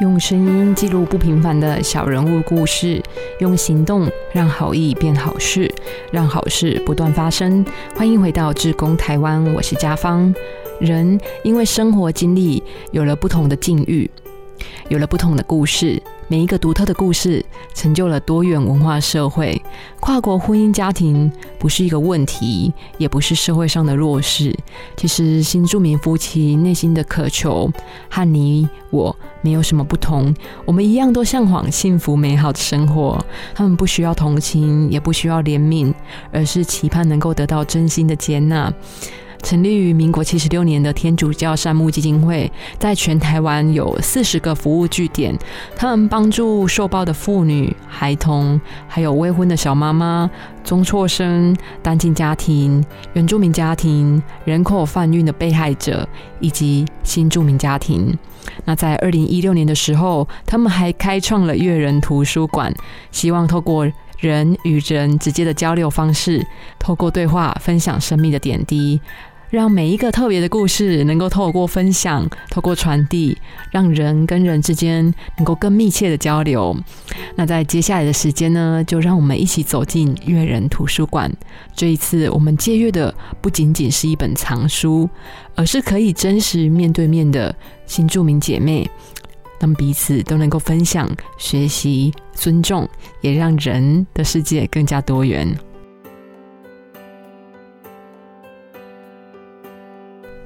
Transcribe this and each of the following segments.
用声音记录不平凡的小人物故事，用行动让好意变好事，让好事不断发生。欢迎回到志工台湾，我是家芳。人因为生活经历有了不同的境遇，有了不同的故事。每一个独特的故事，成就了多元文化社会。跨国婚姻家庭不是一个问题，也不是社会上的弱势。其实新住民夫妻内心的渴求和你我没有什么不同，我们一样都向往幸福美好的生活。他们不需要同情，也不需要怜悯，而是期盼能够得到真心的接纳。成立于民国七十六年的天主教善牧基金会，在全台湾有四十个服务据点，他们帮助受暴的妇女、孩童，还有未婚的小妈妈、中辍生、单亲家庭、原住民家庭、人口贩运的被害者以及新住民家庭。那在二零一六年的时候，他们还开创了阅人图书馆，希望透过人与人直接的交流方式，透过对话分享生命的点滴。让每一个特别的故事能够透过分享、透过传递，让人跟人之间能够更密切的交流。那在接下来的时间呢，就让我们一起走进阅人图书馆。这一次，我们借阅的不仅仅是一本藏书，而是可以真实面对面的新著名姐妹，让彼此都能够分享、学习、尊重，也让人的世界更加多元。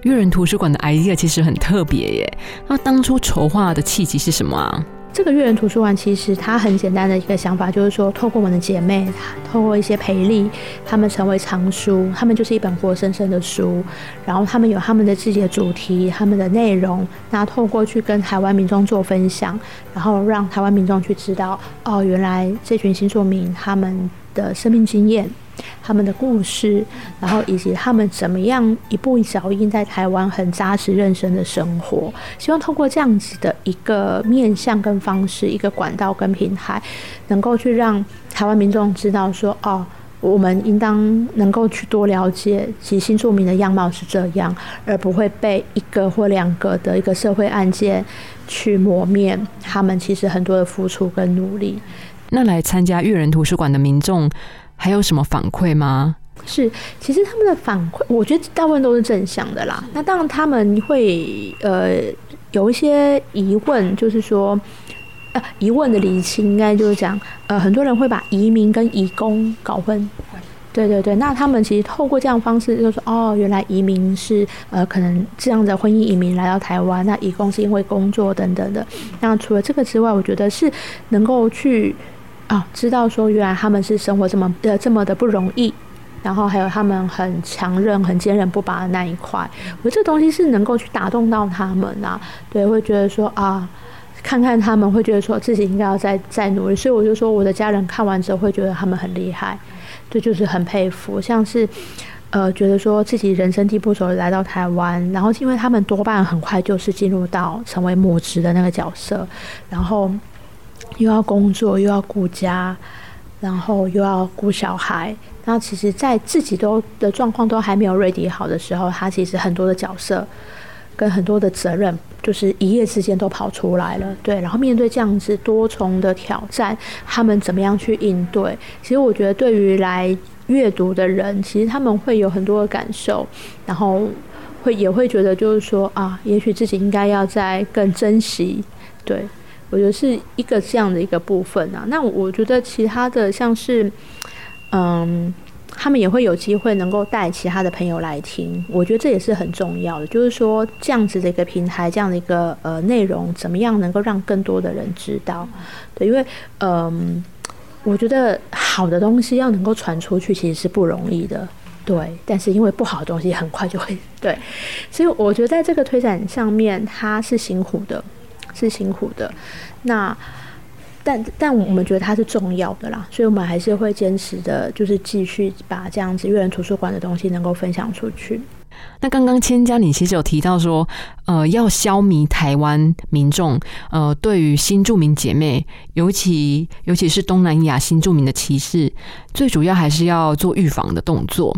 阅人图书馆的 idea 其实很特别耶。那当初筹划的契机是什么啊？这个阅人图书馆其实它很简单的一个想法，就是说透过我们的姐妹，透过一些培力，他们成为藏书，他们就是一本活生生的书，然后他们有他们的自己的主题，他们的内容，那透过去跟台湾民众做分享，然后让台湾民众去知道，哦，原来这群新住民他们的生命经验。他们的故事，然后以及他们怎么样一步一脚印在台湾很扎实认真的生活，希望通过这样子的一个面向跟方式，一个管道跟平台，能够去让台湾民众知道说，哦，我们应当能够去多了解其新住民的样貌是这样，而不会被一个或两个的一个社会案件去磨灭他们其实很多的付出跟努力。那来参加阅人图书馆的民众。还有什么反馈吗？是，其实他们的反馈，我觉得大部分都是正向的啦。那当然他们会呃有一些疑问，就是说呃疑问的理清，应该就是讲呃很多人会把移民跟移工搞混。对对对，那他们其实透过这样方式，就是哦，原来移民是呃可能这样的婚姻移民来到台湾，那移工是因为工作等等的。那除了这个之外，我觉得是能够去。啊，知道说原来他们是生活这么的这么的不容易，然后还有他们很强韧、很坚韧不拔的那一块，我这东西是能够去打动到他们啊。对，会觉得说啊，看看他们会觉得说自己应该要再再努力，所以我就说我的家人看完之后会觉得他们很厉害，这就是很佩服。像是呃，觉得说自己人生地不熟来到台湾，然后因为他们多半很快就是进入到成为母职的那个角色，然后。又要工作，又要顾家，然后又要顾小孩。那其实，在自己都的状况都还没有 ready 好的时候，他其实很多的角色跟很多的责任，就是一夜之间都跑出来了。对，然后面对这样子多重的挑战，他们怎么样去应对？其实我觉得，对于来阅读的人，其实他们会有很多的感受，然后会也会觉得，就是说啊，也许自己应该要再更珍惜。对。我觉得是一个这样的一个部分啊。那我觉得其他的像是，嗯，他们也会有机会能够带其他的朋友来听。我觉得这也是很重要的，就是说这样子的一个平台，这样的一个呃内容，怎么样能够让更多的人知道？对，因为嗯，我觉得好的东西要能够传出去，其实是不容易的。对，但是因为不好的东西很快就会 对，所以我觉得在这个推展上面，它是辛苦的。是辛苦的，那但但我们觉得它是重要的啦，所以我们还是会坚持的，就是继续把这样子阅人图书馆的东西能够分享出去。那刚刚千家你其实有提到说，呃，要消弭台湾民众呃对于新住民姐妹，尤其尤其是东南亚新住民的歧视，最主要还是要做预防的动作。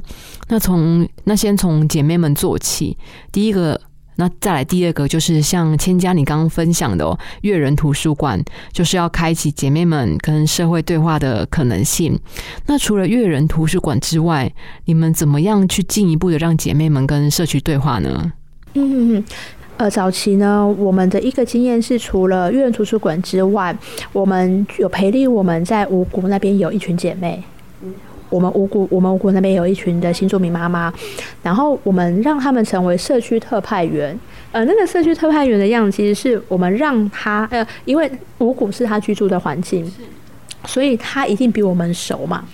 那从那先从姐妹们做起，第一个。那再来第二个就是像千家你刚刚分享的哦，阅人图书馆就是要开启姐妹们跟社会对话的可能性。那除了阅人图书馆之外，你们怎么样去进一步的让姐妹们跟社区对话呢？嗯。呃，早期呢，我们的一个经验是，除了阅人图书馆之外，我们有培力，我们在五谷那边有一群姐妹，我们五谷，我们五谷那边有一群的新住民妈妈，然后我们让他们成为社区特派员。呃，那个社区特派员的样子，其实是我们让他，呃，因为五谷是他居住的环境，所以他一定比我们熟嘛。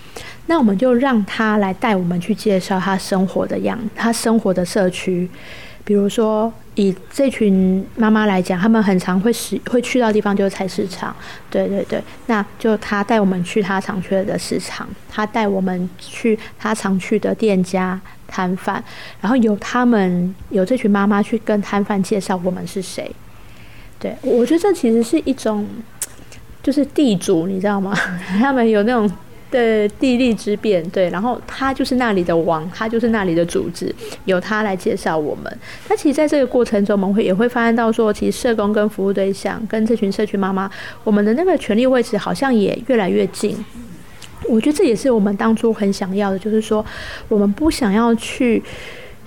那我们就让他来带我们去介绍他生活的样，他生活的社区。比如说，以这群妈妈来讲，他们很常会使会去到地方就是菜市场，对对对。那就他带我们去他常去的市场，他带我们去他常去的店家摊贩，然后有他们有这群妈妈去跟摊贩介绍我们是谁。对，我觉得这其实是一种，就是地主，你知道吗？他们有那种。的地利之变，对，然后他就是那里的王，他就是那里的组织，由他来介绍我们。那其实，在这个过程中，我们会也会发现到说，其实社工跟服务对象跟这群社区妈妈，我们的那个权利位置好像也越来越近。我觉得这也是我们当初很想要的，就是说，我们不想要去。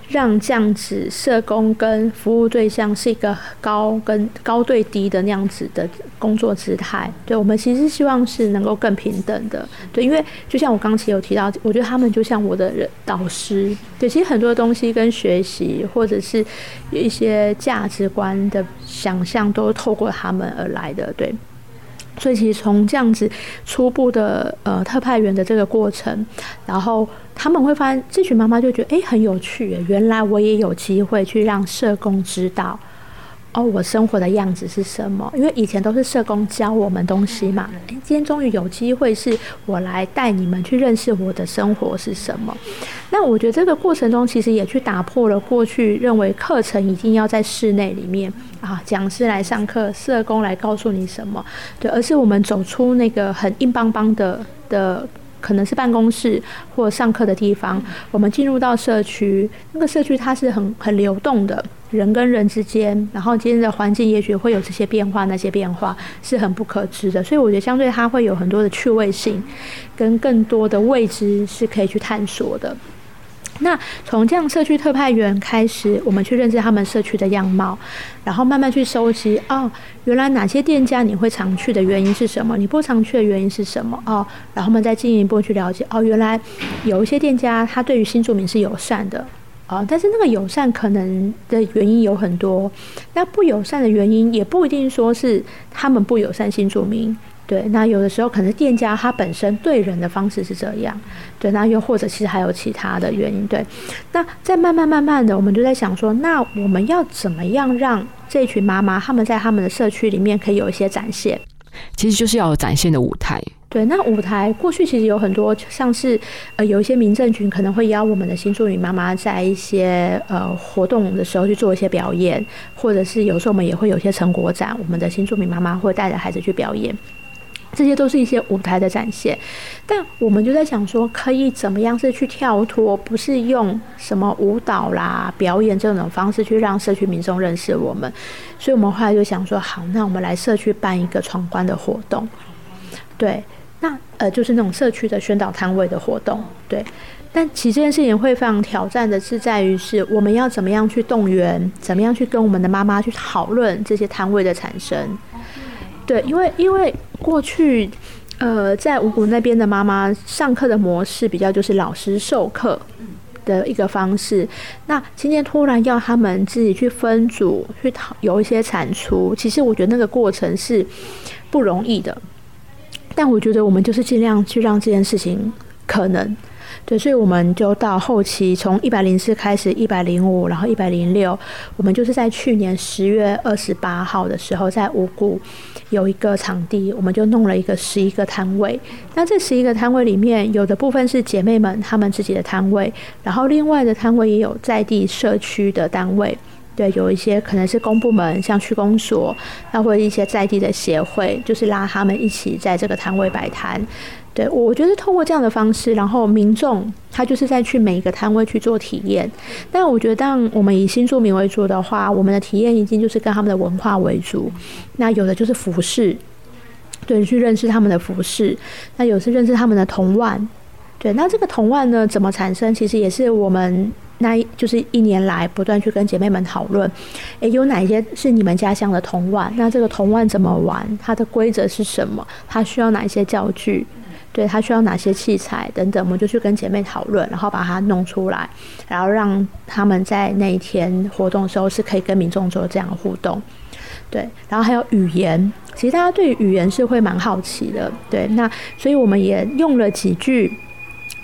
让这样子社工跟服务对象是一个高跟高对低的那样子的工作姿态，对我们其实希望是能够更平等的，对，因为就像我刚才有提到，我觉得他们就像我的人导师，对，其实很多东西跟学习或者是一些价值观的想象都透过他们而来的，对。所以其实从这样子初步的呃特派员的这个过程，然后他们会发现这群妈妈就觉得哎很有趣，原来我也有机会去让社工知道。哦，我生活的样子是什么？因为以前都是社工教我们东西嘛。今天终于有机会是我来带你们去认识我的生活是什么。那我觉得这个过程中，其实也去打破了过去认为课程一定要在室内里面啊，讲师来上课，社工来告诉你什么，对，而是我们走出那个很硬邦邦的的。可能是办公室或上课的地方，我们进入到社区，那个社区它是很很流动的，人跟人之间，然后今天的环境也许会有这些变化，那些变化是很不可知的，所以我觉得相对它会有很多的趣味性，跟更多的未知是可以去探索的。那从这样社区特派员开始，我们去认识他们社区的样貌，然后慢慢去收集哦，原来哪些店家你会常去的原因是什么？你不常去的原因是什么？哦，然后我们再进一步去了解哦，原来有一些店家他对于新住民是友善的哦，但是那个友善可能的原因有很多，那不友善的原因也不一定说是他们不友善新住民。对，那有的时候可能店家他本身对人的方式是这样，对，那又或者其实还有其他的原因，对。那再慢慢慢慢的，我们就在想说，那我们要怎么样让这群妈妈他们在他们的社区里面可以有一些展现？其实就是要有展现的舞台。对，那舞台过去其实有很多，像是呃有一些民政群可能会邀我们的新住民妈妈在一些呃活动的时候去做一些表演，或者是有时候我们也会有一些成果展，我们的新住民妈妈会带着孩子去表演。这些都是一些舞台的展现，但我们就在想说，可以怎么样是去跳脱，不是用什么舞蹈啦、表演这种方式去让社区民众认识我们，所以我们后来就想说，好，那我们来社区办一个闯关的活动，对，那呃就是那种社区的宣导摊位的活动，对，但其实这件事情会非常挑战的是在于是我们要怎么样去动员，怎么样去跟我们的妈妈去讨论这些摊位的产生。对，因为因为过去，呃，在五谷那边的妈妈上课的模式比较就是老师授课的一个方式。那今天突然要他们自己去分组去讨有一些产出，其实我觉得那个过程是不容易的。但我觉得我们就是尽量去让这件事情可能。对，所以我们就到后期，从一百零四开始，一百零五，然后一百零六，我们就是在去年十月二十八号的时候，在五谷有一个场地，我们就弄了一个十一个摊位。那这十一个摊位里面，有的部分是姐妹们她们自己的摊位，然后另外的摊位也有在地社区的单位。对，有一些可能是公部门，像区公所，那或者一些在地的协会，就是拉他们一起在这个摊位摆摊。对我觉得透过这样的方式，然后民众他就是在去每一个摊位去做体验。但我觉得，当我们以新住民为主的话，我们的体验一定就是跟他们的文化为主。那有的就是服饰，对，去认识他们的服饰。那有是认识他们的铜腕，对。那这个铜腕呢，怎么产生？其实也是我们。那一就是一年来不断去跟姐妹们讨论，诶，有哪些是你们家乡的铜腕？那这个铜腕怎么玩？它的规则是什么？它需要哪一些教具？对，他需要哪些器材等等？我们就去跟姐妹讨论，然后把它弄出来，然后让他们在那一天活动的时候是可以跟民众做这样的互动。对，然后还有语言，其实大家对语言是会蛮好奇的。对，那所以我们也用了几句。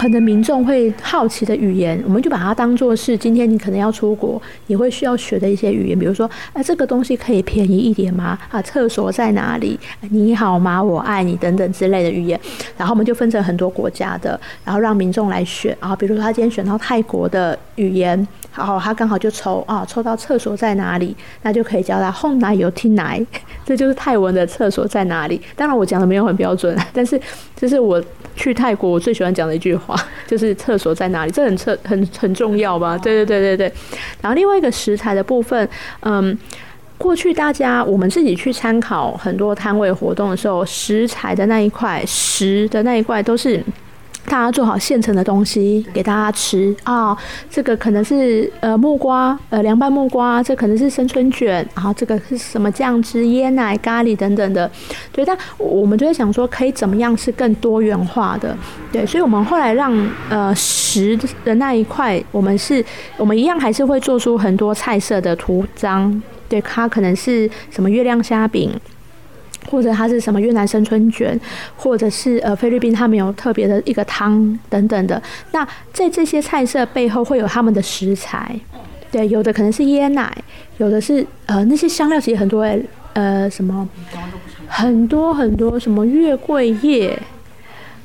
可能民众会好奇的语言，我们就把它当做是今天你可能要出国，你会需要学的一些语言，比如说，哎，这个东西可以便宜一点吗？啊，厕所在哪里？你好吗？我爱你等等之类的语言。然后我们就分成很多国家的，然后让民众来选。啊比如说他今天选到泰国的语言，然后他刚好就抽啊，抽到厕所在哪里，那就可以教他后奶有听奶，这就是泰文的厕所在哪里。当然我讲的没有很标准，但是这是我去泰国我最喜欢讲的一句话。就是厕所在哪里？这很厕很很重要吧？对对对对对。然后另外一个食材的部分，嗯，过去大家我们自己去参考很多摊位活动的时候，食材的那一块，食的那一块都是。大家做好现成的东西给大家吃啊，这个可能是呃木瓜，呃凉拌木瓜，这可能是生春卷，然后这个是什么酱汁、椰奶、咖喱等等的，对。但我们就在想说，可以怎么样是更多元化的，对。所以我们后来让呃食的那一块，我们是，我们一样还是会做出很多菜色的图章，对，它可能是什么月亮虾饼。或者它是什么越南生春卷，或者是呃菲律宾他们有特别的一个汤等等的。那在这些菜色背后会有他们的食材，对，有的可能是椰奶，有的是呃那些香料其实很多诶呃什么很多很多什么月桂叶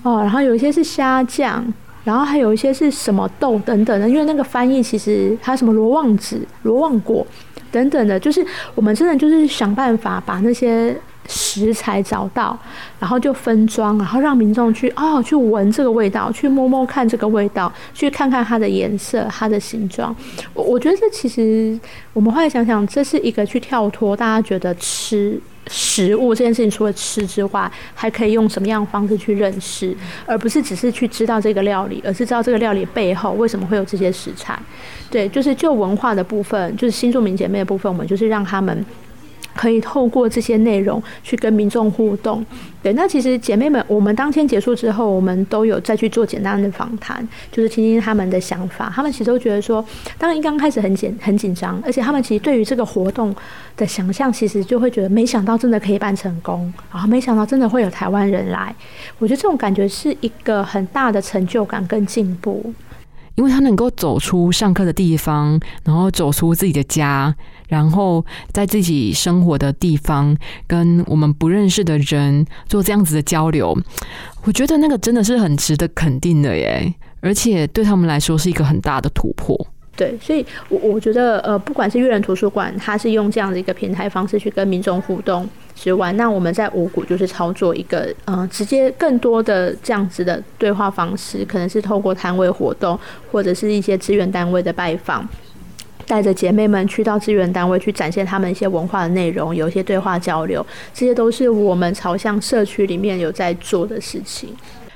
哦，然后有一些是虾酱，然后还有一些是什么豆等等的。因为那个翻译其实还有什么罗望子、罗望果等等的，就是我们真的就是想办法把那些。食材找到，然后就分装，然后让民众去哦，去闻这个味道，去摸摸看这个味道，去看看它的颜色、它的形状。我我觉得这其实我们后来想想，这是一个去跳脱大家觉得吃食物这件事情，除了吃之外，还可以用什么样的方式去认识，而不是只是去知道这个料理，而是知道这个料理背后为什么会有这些食材。对，就是就文化的部分，就是新住民姐妹的部分，我们就是让他们。可以透过这些内容去跟民众互动，对。那其实姐妹们，我们当天结束之后，我们都有再去做简单的访谈，就是听听他们的想法。他们其实都觉得说，当然刚开始很紧很紧张，而且他们其实对于这个活动的想象，其实就会觉得没想到真的可以办成功，然后没想到真的会有台湾人来。我觉得这种感觉是一个很大的成就感跟进步。因为他能够走出上课的地方，然后走出自己的家，然后在自己生活的地方跟我们不认识的人做这样子的交流，我觉得那个真的是很值得肯定的耶，而且对他们来说是一个很大的突破。对，所以，我我觉得，呃，不管是阅人图书馆，它是用这样的一个平台方式去跟民众互动。之外，那我们在五谷就是操作一个，嗯，直接更多的这样子的对话方式，可能是透过摊位活动，或者是一些资源单位的拜访，带着姐妹们去到资源单位去展现他们一些文化的内容，有一些对话交流，这些都是我们朝向社区里面有在做的事情。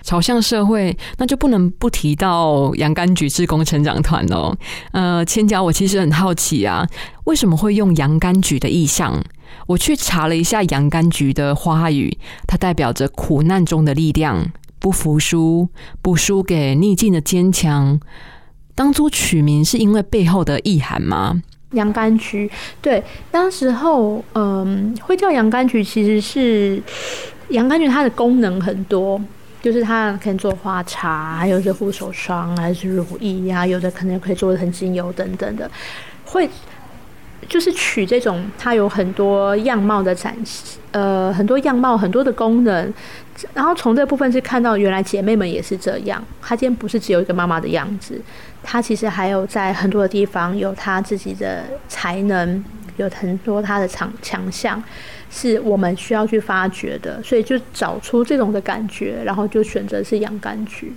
朝向社会，那就不能不提到洋甘菊志工成长团哦。呃，千娇，我其实很好奇啊，为什么会用洋甘菊的意象？我去查了一下洋甘菊的花语，它代表着苦难中的力量，不服输，不输给逆境的坚强。当初取名是因为背后的意涵吗？洋甘菊，对，当时候，嗯，会叫洋甘菊，其实是洋甘菊它的功能很多，就是它可以做花茶，还有是护手霜，还是乳液呀，有的可能可以做成精油等等的，会。就是取这种它有很多样貌的展示，呃，很多样貌，很多的功能，然后从这部分是看到原来姐妹们也是这样，她今天不是只有一个妈妈的样子，她其实还有在很多的地方有她自己的才能，有很多它的强强项，是我们需要去发掘的，所以就找出这种的感觉，然后就选择是洋甘菊。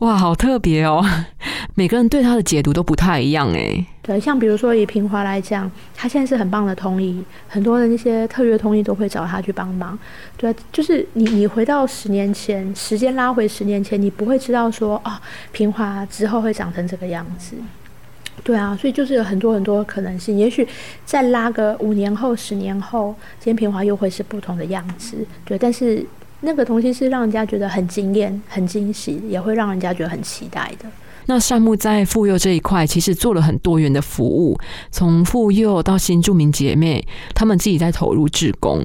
哇，好特别哦！每个人对他的解读都不太一样哎。对，像比如说以平华来讲，他现在是很棒的通译，很多的那些特约通译都会找他去帮忙。对，就是你你回到十年前，时间拉回十年前，你不会知道说啊，平华之后会长成这个样子。对啊，所以就是有很多很多可能性。也许再拉个五年后、十年后，今天平华又会是不同的样子。对，但是。那个东西是让人家觉得很惊艳、很惊喜，也会让人家觉得很期待的。那善木在妇幼这一块，其实做了很多元的服务，从妇幼到新住民姐妹，他们自己在投入志工。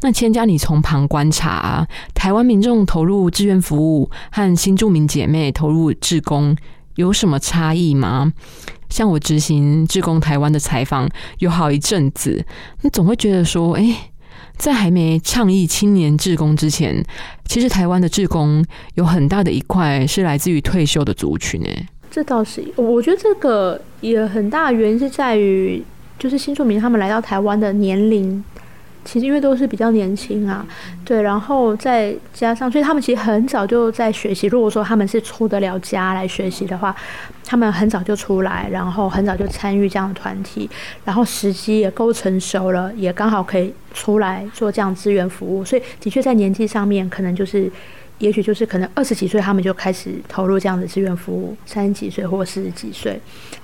那千家，你从旁观察，台湾民众投入志愿服务和新住民姐妹投入志工有什么差异吗？像我执行志工台湾的采访有好一阵子，你总会觉得说，哎。在还没倡议青年志工之前，其实台湾的志工有很大的一块是来自于退休的族群诶。这倒是，我觉得这个也很大原因是在于，就是新住民他们来到台湾的年龄。其实因为都是比较年轻啊，对，然后再加上，所以他们其实很早就在学习。如果说他们是出得了家来学习的话，他们很早就出来，然后很早就参与这样的团体，然后时机也够成熟了，也刚好可以出来做这样资源服务。所以的确在年纪上面，可能就是，也许就是可能二十几岁他们就开始投入这样的资源服务，三十几岁或四十几岁。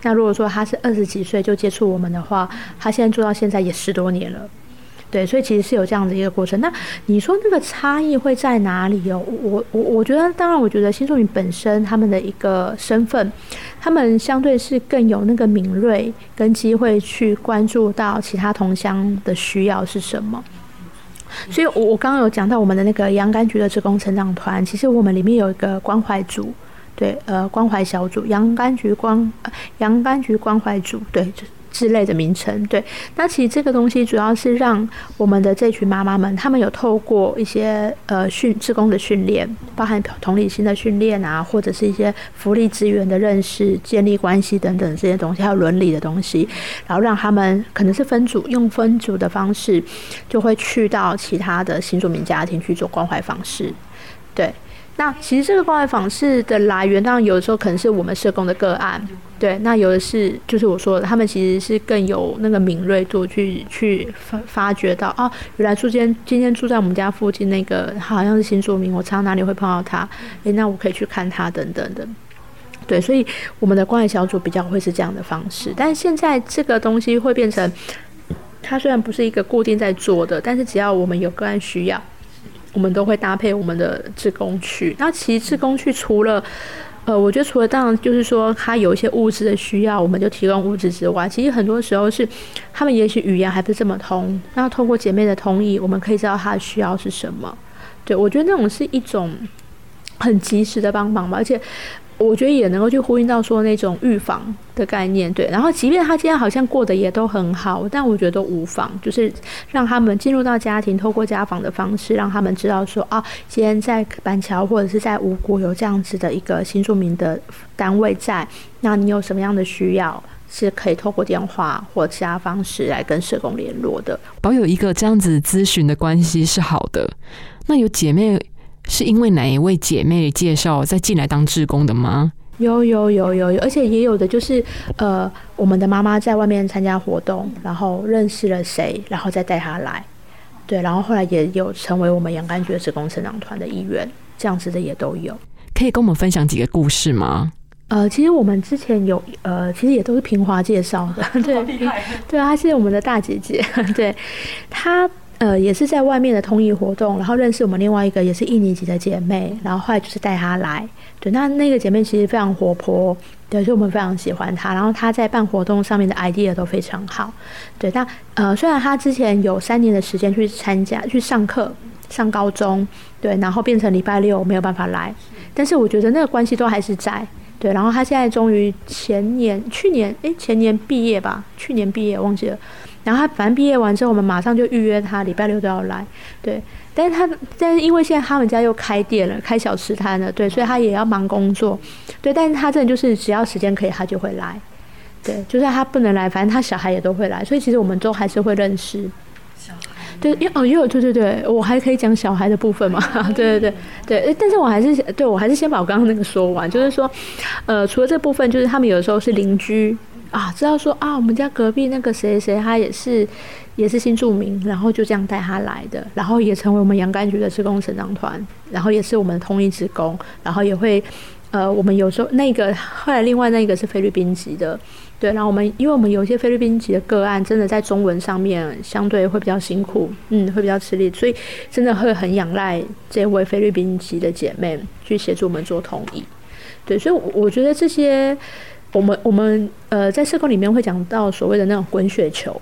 那如果说他是二十几岁就接触我们的话，他现在做到现在也十多年了。对，所以其实是有这样的一个过程。那你说那个差异会在哪里哦？我我我觉得，当然，我觉得新住民本身他们的一个身份，他们相对是更有那个敏锐跟机会去关注到其他同乡的需要是什么。所以，我我刚刚有讲到我们的那个洋甘菊的职工成长团，其实我们里面有一个关怀组，对，呃，关怀小组，洋甘菊关，洋甘菊关怀组，对，之类的名称，对，那其实这个东西主要是让我们的这群妈妈们，她们有透过一些呃训职工的训练，包含同理心的训练啊，或者是一些福利资源的认识、建立关系等等这些东西，还有伦理的东西，然后让他们可能是分组，用分组的方式，就会去到其他的新住民家庭去做关怀方式，对。那其实这个关怀访视的来源，当然有的时候可能是我们社工的个案，对。那有的是就是我说的，他们其实是更有那个敏锐度去去发发掘到，哦，原来住今今天住在我们家附近那个，好像是新住民，我常哪里会碰到他，诶，那我可以去看他等等的。对，所以我们的关怀小组比较会是这样的方式，但是现在这个东西会变成，它虽然不是一个固定在做的，但是只要我们有个案需要。我们都会搭配我们的志工去。那其实志工去除了，呃，我觉得除了当然就是说他有一些物质的需要，我们就提供物质之外，其实很多时候是他们也许语言还不是这么通，那通过姐妹的同意，我们可以知道他的需要是什么。对我觉得那种是一种很及时的帮忙吧，而且。我觉得也能够去呼应到说那种预防的概念，对。然后，即便他今天好像过得也都很好，但我觉得都无妨，就是让他们进入到家庭，透过家访的方式，让他们知道说，啊，今天在板桥或者是在五谷有这样子的一个新住民的单位在，那你有什么样的需要，是可以透过电话或其他方式来跟社工联络的。保有一个这样子咨询的关系是好的。那有姐妹。是因为哪一位姐妹介绍再进来当志工的吗？有有有有有，而且也有的就是呃，我们的妈妈在外面参加活动，然后认识了谁，然后再带她来，对，然后后来也有成为我们阳甘觉职工成长团的一员，这样子的也都有。可以跟我们分享几个故事吗？呃，其实我们之前有呃，其实也都是平华介绍的，对，对啊，她是我们的大姐姐，对她。呃，也是在外面的通译活动，然后认识我们另外一个也是印尼籍的姐妹，然后后来就是带她来。对，那那个姐妹其实非常活泼，对，所以我们非常喜欢她。然后她在办活动上面的 idea 都非常好。对，那呃，虽然她之前有三年的时间去参加去上课，上高中，对，然后变成礼拜六没有办法来，但是我觉得那个关系都还是在。对，然后她现在终于前年、去年，哎，前年毕业吧，去年毕业忘记了。然后他反正毕业完之后，我们马上就预约他礼拜六都要来，对。但是他但是因为现在他们家又开店了，开小吃摊了，对，所以他也要忙工作，对。但是他真的就是只要时间可以，他就会来，对。就算他不能来，反正他小孩也都会来，所以其实我们都还是会认识。小孩对，因哦，因为对对对，我还可以讲小孩的部分嘛，对对对对，但是我还是对我还是先把我刚刚那个说完，就是说，呃，除了这部分，就是他们有的时候是邻居啊，知道说啊，我们家隔壁那个谁谁他也是也是新住民，然后就这样带他来的，然后也成为我们洋甘菊的职工成长团，然后也是我们的通译职工，然后也会呃，我们有时候那个后来另外那个是菲律宾籍的。对，然后我们，因为我们有一些菲律宾籍的个案，真的在中文上面相对会比较辛苦，嗯，会比较吃力，所以真的会很仰赖这位菲律宾籍的姐妹去协助我们做同意。对，所以我觉得这些，我们我们呃在社工里面会讲到所谓的那种滚雪球。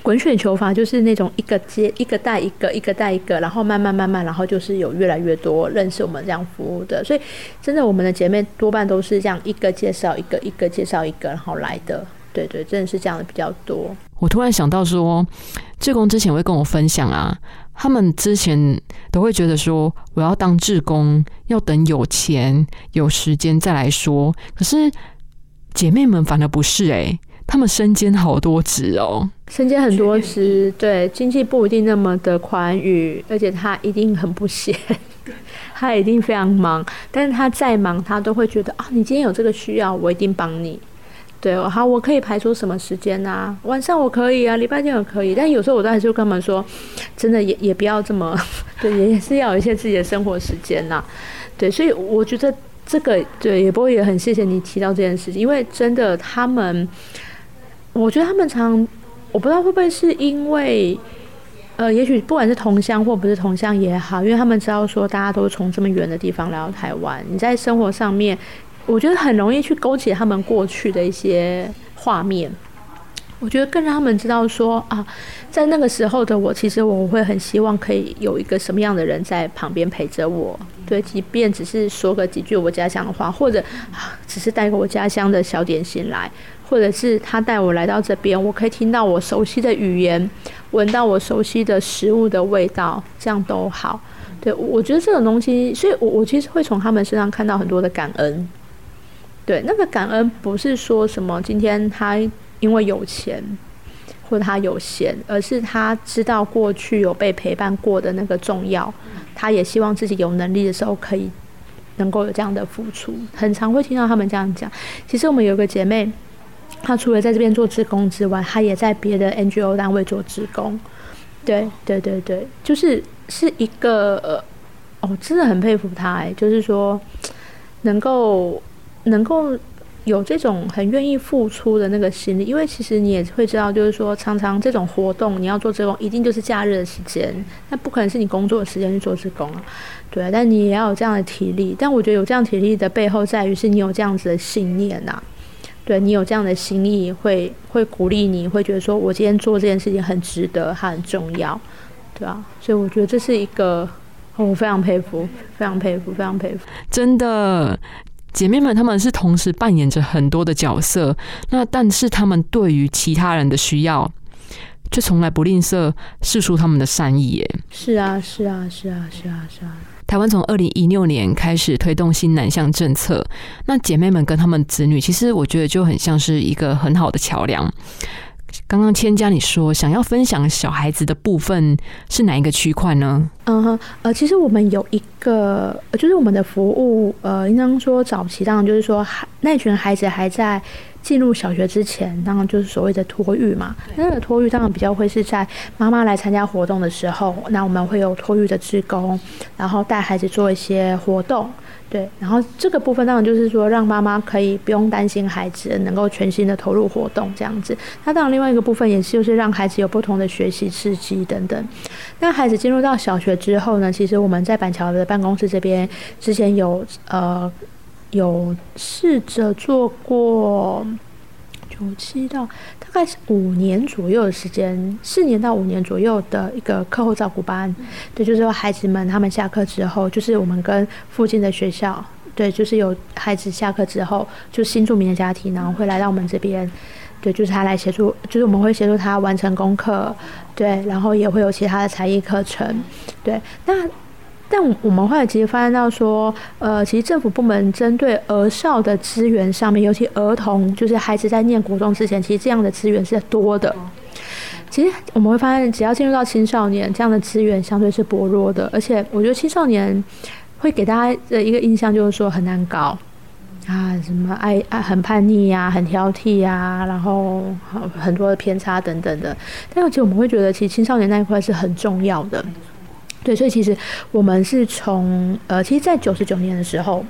滚雪球法就是那种一个接一个带一个，一个带一个，然后慢慢慢慢，然后就是有越来越多认识我们这样服务的。所以真的，我们的姐妹多半都是这样一个介绍一个，一个介绍一个，然后来的。对对，真的是这样的比较多。我突然想到说，志工之前会跟我分享啊，他们之前都会觉得说，我要当志工要等有钱有时间再来说。可是姐妹们反而不是哎。他们身兼好多职哦，身兼很多职，对，经济不一定那么的宽裕，而且他一定很不闲，他一定非常忙，但是他再忙，他都会觉得啊，你今天有这个需要，我一定帮你。对，好，我可以排出什么时间啊？晚上我可以啊，礼拜天我可以，但有时候我都还是跟他们说，真的也也不要这么，对，也是要有一些自己的生活时间呐。对，所以我觉得这个对，也不会也很谢谢你提到这件事情，因为真的他们。我觉得他们常，我不知道会不会是因为，呃，也许不管是同乡或不是同乡也好，因为他们知道说大家都从这么远的地方来到台湾，你在生活上面，我觉得很容易去勾起他们过去的一些画面。我觉得更让他们知道说啊，在那个时候的我，其实我会很希望可以有一个什么样的人在旁边陪着我，对，即便只是说个几句我家乡的话，或者只是带个我家乡的小点心来。或者是他带我来到这边，我可以听到我熟悉的语言，闻到我熟悉的食物的味道，这样都好。对，我觉得这种东西，所以我我其实会从他们身上看到很多的感恩。对，那个感恩不是说什么今天他因为有钱或者他有闲，而是他知道过去有被陪伴过的那个重要，他也希望自己有能力的时候可以能够有这样的付出。很常会听到他们这样讲。其实我们有个姐妹。她除了在这边做职工之外，她也在别的 NGO 单位做职工。对对对对，就是是一个，哦，真的很佩服她哎，就是说能够能够有这种很愿意付出的那个心理，因为其实你也会知道，就是说常常这种活动你要做职工，一定就是假日的时间，那不可能是你工作的时间去做职工啊。对，但你也要有这样的体力，但我觉得有这样体力的背后，在于是你有这样子的信念呐。对你有这样的心意，会会鼓励你，会觉得说我今天做这件事情很值得，很重要，对吧？所以我觉得这是一个我非常佩服，非常佩服，非常佩服。真的，姐妹们，她们是同时扮演着很多的角色，那但是她们对于其他人的需要，却从来不吝啬示出他们的善意。耶，是啊，是啊，是啊，是啊，是啊。台湾从二零一六年开始推动新南向政策，那姐妹们跟他们子女，其实我觉得就很像是一个很好的桥梁。刚刚千佳你说想要分享小孩子的部分是哪一个区块呢？嗯哼，呃，其实我们有一个，就是我们的服务，呃，应当说早期当然就是说，那群孩子还在。进入小学之前，当然就是所谓的托育嘛。那个托育当然比较会是在妈妈来参加活动的时候，那我们会有托育的职工，然后带孩子做一些活动，对。然后这个部分当然就是说，让妈妈可以不用担心孩子能够全心的投入活动这样子。那当然另外一个部分也是就是让孩子有不同的学习刺激等等。那孩子进入到小学之后呢，其实我们在板桥的办公室这边之前有呃。有试着做过九七到大概是五年左右的时间，四年到五年左右的一个课后照顾班。对，就是说孩子们他们下课之后，就是我们跟附近的学校，对，就是有孩子下课之后，就新住民的家庭，然后会来到我们这边，对，就是他来协助，就是我们会协助他完成功课，对，然后也会有其他的才艺课程，对。那但我们后来其实发现到说，呃，其实政府部门针对儿少的资源上面，尤其儿童，就是孩子在念国中之前，其实这样的资源是多的。其实我们会发现，只要进入到青少年，这样的资源相对是薄弱的，而且我觉得青少年会给大家的一个印象就是说很难搞。啊，什么爱爱很叛逆呀，很挑剔呀，然后很多的偏差等等的。但其实我们会觉得，其实青少年那一块是很重要的。对，所以其实我们是从呃，其实，在九十九年的时候。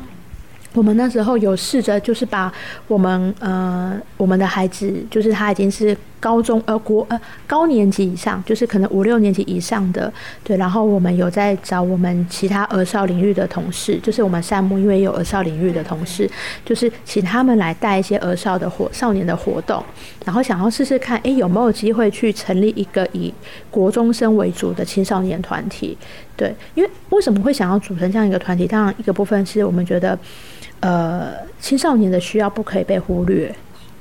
我们那时候有试着，就是把我们呃我们的孩子，就是他已经是高中呃国呃高年级以上，就是可能五六年级以上的，对。然后我们有在找我们其他儿少领域的同事，就是我们善目因为有儿少领域的同事，就是请他们来带一些儿少的活少年的活动，然后想要试试看，哎有没有机会去成立一个以国中生为主的青少年团体？对，因为为什么会想要组成这样一个团体？当然一个部分是我们觉得。呃，青少年的需要不可以被忽略，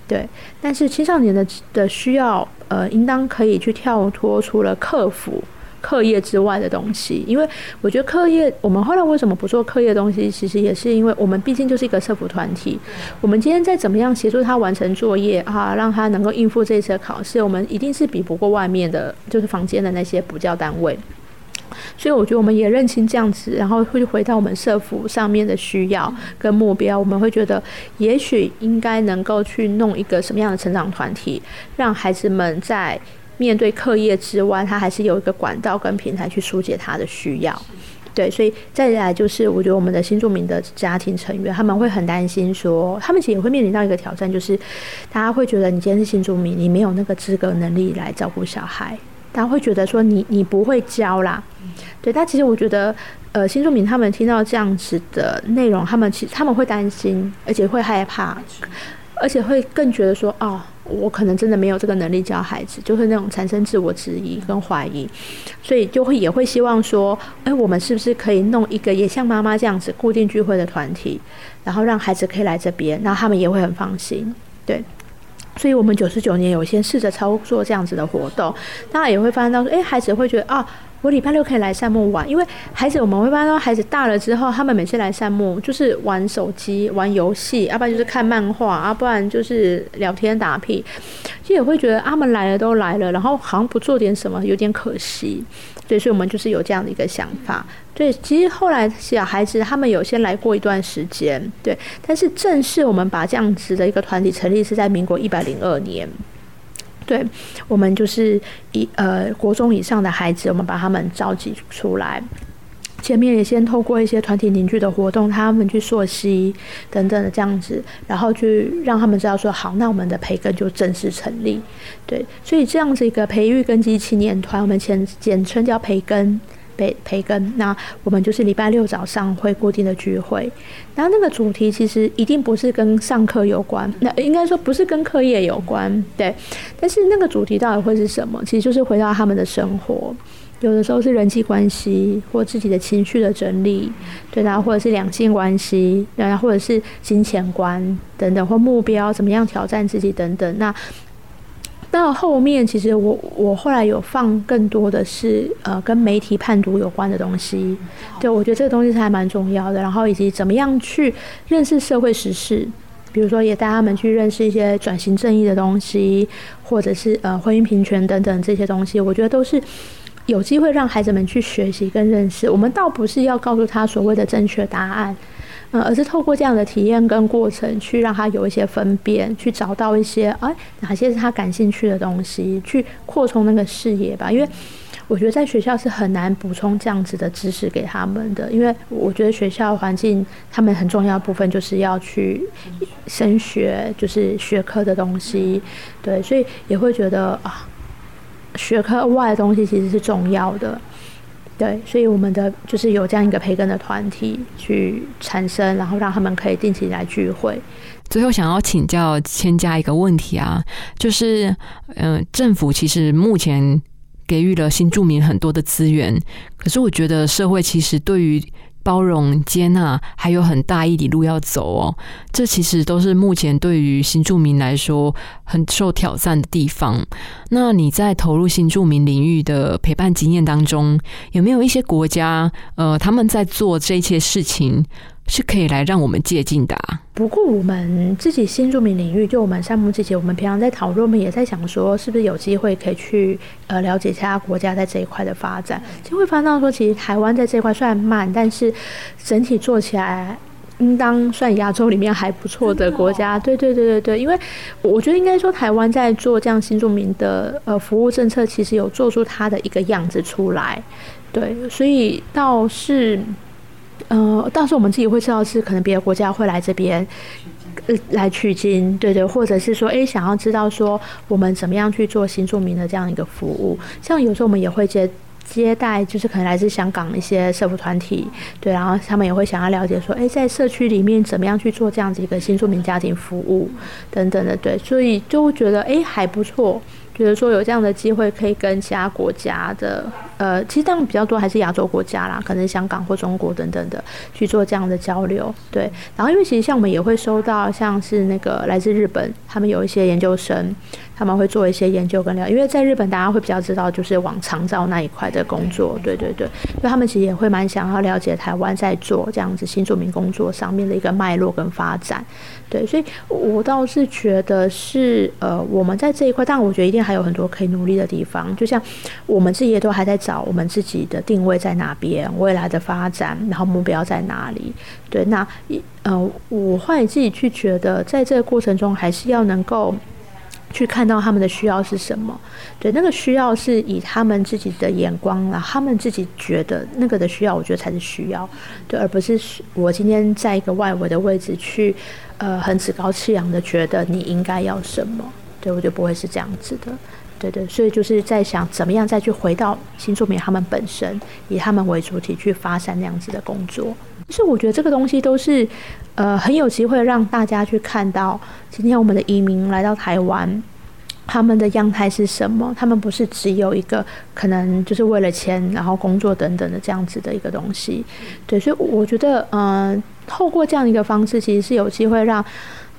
对。但是青少年的的需要，呃，应当可以去跳脱除了克服课业之外的东西。因为我觉得课业，我们后来为什么不做课业东西，其实也是因为我们毕竟就是一个社服团体。我们今天再怎么样协助他完成作业啊，让他能够应付这次的考试，我们一定是比不过外面的，就是房间的那些补教单位。所以我觉得我们也认清这样子，然后会回到我们社服上面的需要跟目标。我们会觉得，也许应该能够去弄一个什么样的成长团体，让孩子们在面对课业之外，他还是有一个管道跟平台去疏解他的需要。对，所以再来就是，我觉得我们的新住民的家庭成员，他们会很担心说，他们其实也会面临到一个挑战，就是大家会觉得你今天是新住民，你没有那个资格能力来照顾小孩。他会觉得说你你不会教啦，对。但其实我觉得，呃，新住民他们听到这样子的内容，他们其实他们会担心，而且会害怕，而且会更觉得说，哦，我可能真的没有这个能力教孩子，就是那种产生自我质疑跟怀疑，所以就会也会希望说，哎，我们是不是可以弄一个也像妈妈这样子固定聚会的团体，然后让孩子可以来这边，然后他们也会很放心，对。所以，我们九十九年有先试着操作这样子的活动，当然也会发现到说，哎，孩子会觉得啊，我礼拜六可以来散步玩，因为孩子我们会发现到孩子大了之后，他们每次来散步就是玩手机、玩游戏，要不然就是看漫画，要不然就是聊天打屁，其实也会觉得他们来了都来了，然后好像不做点什么有点可惜。对，所以我们就是有这样的一个想法。对，其实后来小孩子他们有先来过一段时间，对。但是正式我们把这样子的一个团体成立是在民国一百零二年。对，我们就是一呃国中以上的孩子，我们把他们召集出来。前面也先透过一些团体凝聚的活动，他们去溯溪等等的这样子，然后去让他们知道说好，那我们的培根就正式成立。对，所以这样子一个培育根基青年团，我们简简称叫培根培培根。那我们就是礼拜六早上会固定的聚会，然后那个主题其实一定不是跟上课有关，那应该说不是跟课业有关，对。但是那个主题到底会是什么？其实就是回到他们的生活。有的时候是人际关系，或自己的情绪的整理，对然后或者是两性关系，然后或者是金钱观等等，或目标怎么样挑战自己等等。那到后面，其实我我后来有放更多的是呃跟媒体判读有关的东西，对我觉得这个东西是还蛮重要的。然后以及怎么样去认识社会时事，比如说也带他们去认识一些转型正义的东西，或者是呃婚姻平权等等这些东西，我觉得都是。有机会让孩子们去学习跟认识，我们倒不是要告诉他所谓的正确答案，嗯，而是透过这样的体验跟过程，去让他有一些分辨，去找到一些哎哪些是他感兴趣的东西，去扩充那个视野吧。因为我觉得在学校是很难补充这样子的知识给他们的，因为我觉得学校环境他们很重要的部分就是要去升学，就是学科的东西，对，所以也会觉得啊。学科外的东西其实是重要的，对，所以我们的就是有这样一个培根的团体去产生，然后让他们可以定期来聚会。最后想要请教千家一个问题啊，就是嗯，政府其实目前给予了新住民很多的资源。可是我觉得社会其实对于包容接纳还有很大一里路要走哦，这其实都是目前对于新住民来说很受挑战的地方。那你在投入新住民领域的陪伴经验当中，有没有一些国家呃他们在做这些事情？是可以来让我们借鉴的。不过我们自己新住民领域，就我们项目自己，我们平常在讨论，我们也在想说，是不是有机会可以去呃了解其他国家在这一块的发展。就会发现到说，其实台湾在这一块虽然慢，但是整体做起来应当算亚洲里面还不错的国家。对对对对对，因为我觉得应该说台湾在做这样新住民的呃服务政策，其实有做出它的一个样子出来。对，所以倒是。呃，到时候我们自己会知道是可能别的国家会来这边，呃，来取经，对对，或者是说，哎，想要知道说我们怎么样去做新住民的这样一个服务。像有时候我们也会接接待，就是可能来自香港一些社福团体，对，然后他们也会想要了解说，哎，在社区里面怎么样去做这样子一个新住民家庭服务等等的，对，所以就会觉得哎还不错。觉得说有这样的机会，可以跟其他国家的，呃，其实这样比较多还是亚洲国家啦，可能香港或中国等等的去做这样的交流，对。然后因为其实像我们也会收到像是那个来自日本，他们有一些研究生。他们会做一些研究跟聊，因为在日本，大家会比较知道就是往长照那一块的工作，对对对，所以他们其实也会蛮想要了解台湾在做这样子新住民工作上面的一个脉络跟发展，对，所以我倒是觉得是呃，我们在这一块，但我觉得一定还有很多可以努力的地方，就像我们自己也都还在找我们自己的定位在哪边，未来的发展，然后目标在哪里，对，那一呃，我会自己去觉得，在这个过程中还是要能够。去看到他们的需要是什么，对，那个需要是以他们自己的眼光啊，他们自己觉得那个的需要，我觉得才是需要，对，而不是我今天在一个外围的位置去，呃，很趾高气扬的觉得你应该要什么，对我就不会是这样子的，对对，所以就是在想怎么样再去回到新作品他们本身，以他们为主体去发展那样子的工作。其实我觉得这个东西都是，呃，很有机会让大家去看到，今天我们的移民来到台湾，他们的样态是什么？他们不是只有一个可能就是为了钱，然后工作等等的这样子的一个东西。对，所以我觉得，嗯，透过这样一个方式，其实是有机会让。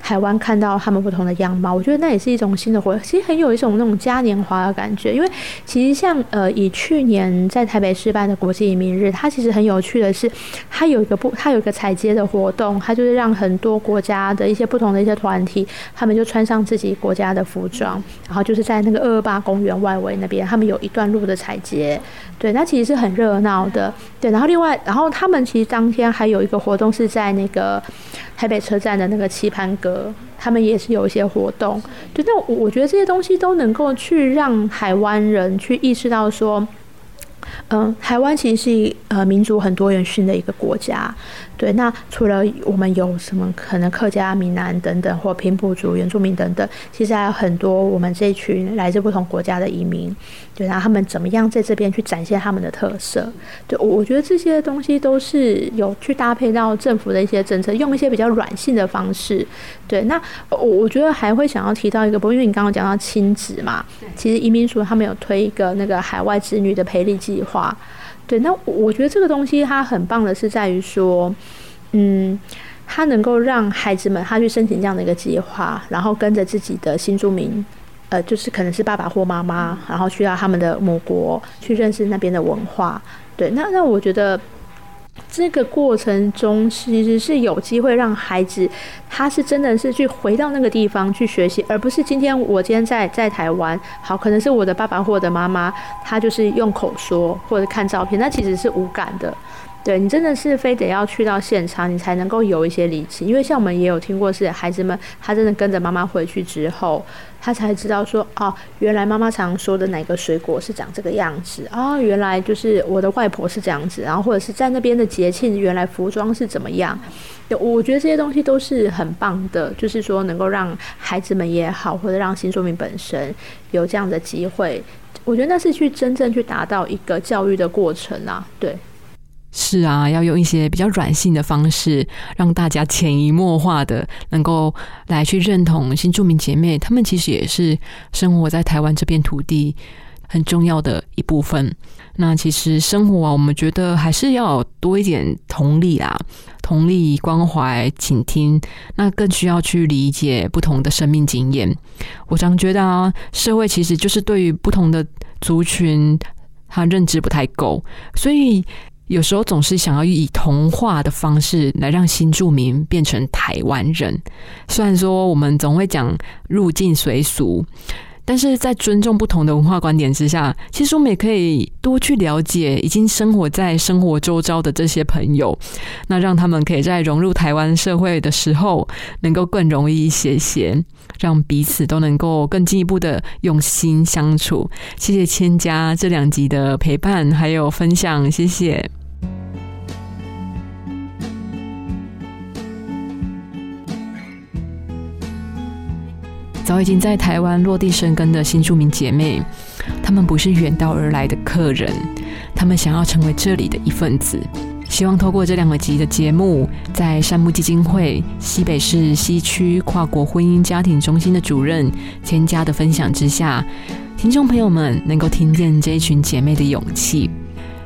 台湾看到他们不同的样貌，我觉得那也是一种新的活，其实很有一种那种嘉年华的感觉。因为其实像呃，以去年在台北市办的国际移民日，它其实很有趣的是，它有一个不，它有一个采接的活动，它就是让很多国家的一些不同的一些团体，他们就穿上自己国家的服装，然后就是在那个二二八公园外围那边，他们有一段路的采接，对，那其实是很热闹的，对。然后另外，然后他们其实当天还有一个活动是在那个。台北车站的那个棋盘阁，他们也是有一些活动，就，那我觉得这些东西都能够去让台湾人去意识到说。嗯，台湾其实是呃民族很多元性的一个国家，对。那除了我们有什么可能客家、闽南等等，或平埔族、原住民等等，其实还有很多我们这一群来自不同国家的移民，对。然后他们怎么样在这边去展现他们的特色？对，我我觉得这些东西都是有去搭配到政府的一些政策，用一些比较软性的方式。对，那我我觉得还会想要提到一个，不因为你刚刚讲到亲子嘛，其实移民署他们有推一个那个海外子女的培力计划。对，那我觉得这个东西它很棒的是在于说，嗯，它能够让孩子们他去申请这样的一个计划，然后跟着自己的新住民，呃，就是可能是爸爸或妈妈，然后去到他们的母国去认识那边的文化。对，那那我觉得。这个过程中，其实是有机会让孩子，他是真的是去回到那个地方去学习，而不是今天我今天在在台湾，好，可能是我的爸爸或者妈妈，他就是用口说或者看照片，那其实是无感的。对你真的是非得要去到现场，你才能够有一些理解。因为像我们也有听过，是孩子们他真的跟着妈妈回去之后，他才知道说，哦，原来妈妈常说的哪个水果是长这个样子啊，原来就是我的外婆是这样子，然后或者是在那边的节庆，原来服装是怎么样。我觉得这些东西都是很棒的，就是说能够让孩子们也好，或者让新说明本身有这样的机会，我觉得那是去真正去达到一个教育的过程啊，对。是啊，要用一些比较软性的方式，让大家潜移默化的能够来去认同新住民姐妹，她们其实也是生活在台湾这片土地很重要的一部分。那其实生活啊，我们觉得还是要多一点同理啦，同理、关怀、倾听，那更需要去理解不同的生命经验。我常觉得啊，社会其实就是对于不同的族群，他认知不太够，所以有时候总是想要以童话的方式来让新住民变成台湾人。虽然说我们总会讲入境随俗。但是在尊重不同的文化观点之下，其实我们也可以多去了解已经生活在生活周遭的这些朋友，那让他们可以在融入台湾社会的时候，能够更容易一些些，让彼此都能够更进一步的用心相处。谢谢千家这两集的陪伴还有分享，谢谢。早已经在台湾落地生根的新住民姐妹，她们不是远道而来的客人，她们想要成为这里的一份子。希望透过这两个集的节目，在山木基金会西北市西区跨国婚姻家庭中心的主任千佳的分享之下，听众朋友们能够听见这一群姐妹的勇气。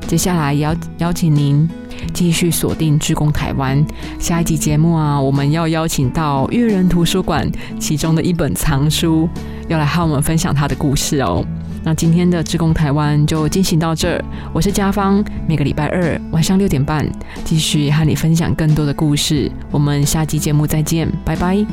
接下来邀邀请您。继续锁定志工台湾，下一集节目啊，我们要邀请到阅人图书馆其中的一本藏书，要来和我们分享他的故事哦。那今天的志工台湾就进行到这儿，我是家芳，每个礼拜二晚上六点半继续和你分享更多的故事，我们下集节目再见，拜拜。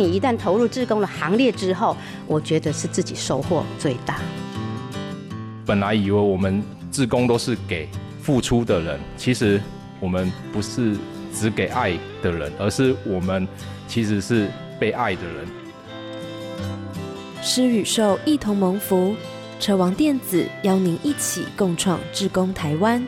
你一旦投入志工的行列之后，我觉得是自己收获最大。本来以为我们志工都是给付出的人，其实我们不是只给爱的人，而是我们其实是被爱的人。施与受一同蒙福，车王电子邀您一起共创志工台湾。